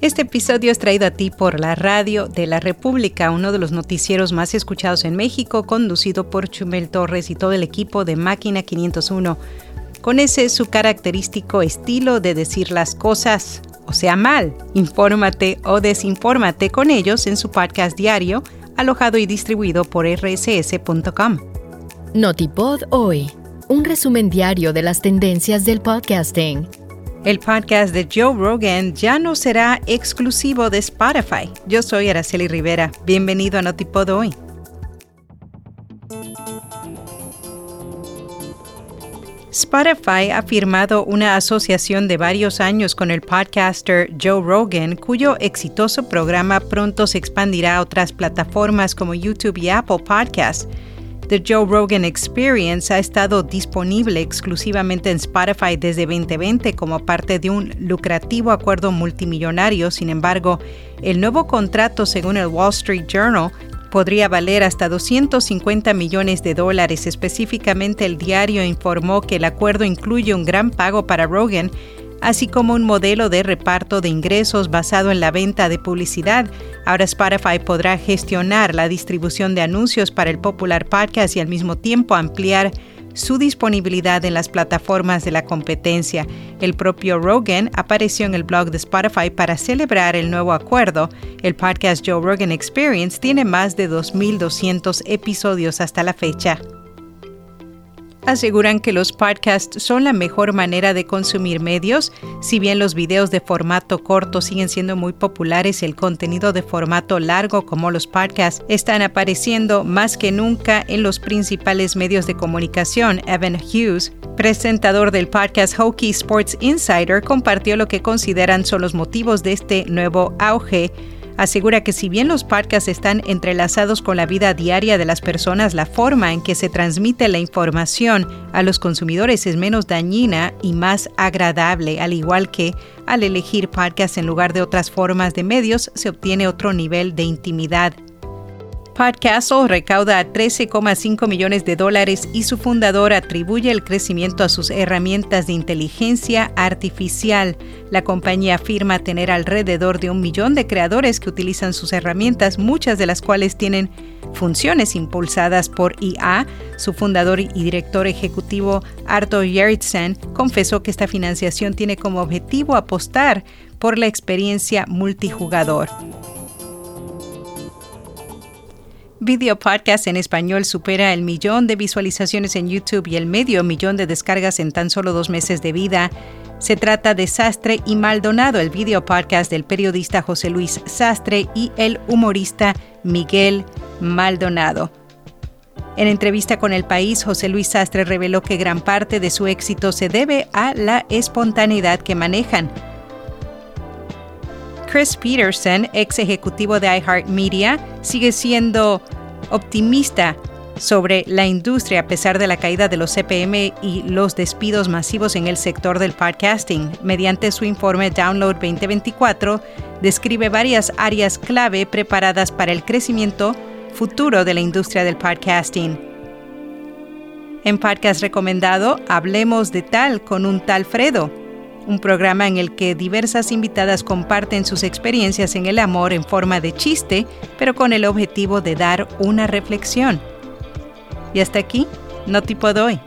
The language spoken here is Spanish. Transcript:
Este episodio es traído a ti por la Radio de la República, uno de los noticieros más escuchados en México, conducido por Chumel Torres y todo el equipo de Máquina 501. Con ese su característico estilo de decir las cosas, o sea, mal. Infórmate o desinfórmate con ellos en su podcast diario, alojado y distribuido por rss.com. Notipod hoy, un resumen diario de las tendencias del podcasting. El podcast de Joe Rogan ya no será exclusivo de Spotify. Yo soy Araceli Rivera. Bienvenido a Notipod hoy. Spotify ha firmado una asociación de varios años con el podcaster Joe Rogan, cuyo exitoso programa pronto se expandirá a otras plataformas como YouTube y Apple Podcasts. The Joe Rogan Experience ha estado disponible exclusivamente en Spotify desde 2020 como parte de un lucrativo acuerdo multimillonario. Sin embargo, el nuevo contrato, según el Wall Street Journal, podría valer hasta 250 millones de dólares. Específicamente, el diario informó que el acuerdo incluye un gran pago para Rogan así como un modelo de reparto de ingresos basado en la venta de publicidad. Ahora Spotify podrá gestionar la distribución de anuncios para el popular podcast y al mismo tiempo ampliar su disponibilidad en las plataformas de la competencia. El propio Rogan apareció en el blog de Spotify para celebrar el nuevo acuerdo. El podcast Joe Rogan Experience tiene más de 2.200 episodios hasta la fecha aseguran que los podcasts son la mejor manera de consumir medios. Si bien los videos de formato corto siguen siendo muy populares, el contenido de formato largo como los podcasts están apareciendo más que nunca en los principales medios de comunicación. Evan Hughes, presentador del podcast Hockey Sports Insider, compartió lo que consideran son los motivos de este nuevo auge asegura que si bien los podcasts están entrelazados con la vida diaria de las personas, la forma en que se transmite la información a los consumidores es menos dañina y más agradable, al igual que al elegir podcasts en lugar de otras formas de medios se obtiene otro nivel de intimidad Podcastle recauda 13,5 millones de dólares y su fundador atribuye el crecimiento a sus herramientas de inteligencia artificial. La compañía afirma tener alrededor de un millón de creadores que utilizan sus herramientas, muchas de las cuales tienen funciones impulsadas por IA. Su fundador y director ejecutivo Arthur Yerritsen confesó que esta financiación tiene como objetivo apostar por la experiencia multijugador. Video Podcast en español supera el millón de visualizaciones en YouTube y el medio millón de descargas en tan solo dos meses de vida. Se trata de Sastre y Maldonado, el video podcast del periodista José Luis Sastre y el humorista Miguel Maldonado. En entrevista con El País, José Luis Sastre reveló que gran parte de su éxito se debe a la espontaneidad que manejan. Chris Peterson, ex ejecutivo de iHeartMedia, sigue siendo optimista sobre la industria a pesar de la caída de los CPM y los despidos masivos en el sector del podcasting. Mediante su informe Download 2024, describe varias áreas clave preparadas para el crecimiento futuro de la industria del podcasting. En podcast recomendado, hablemos de tal con un tal Fredo un programa en el que diversas invitadas comparten sus experiencias en el amor en forma de chiste, pero con el objetivo de dar una reflexión. Y hasta aquí, no tipo doy.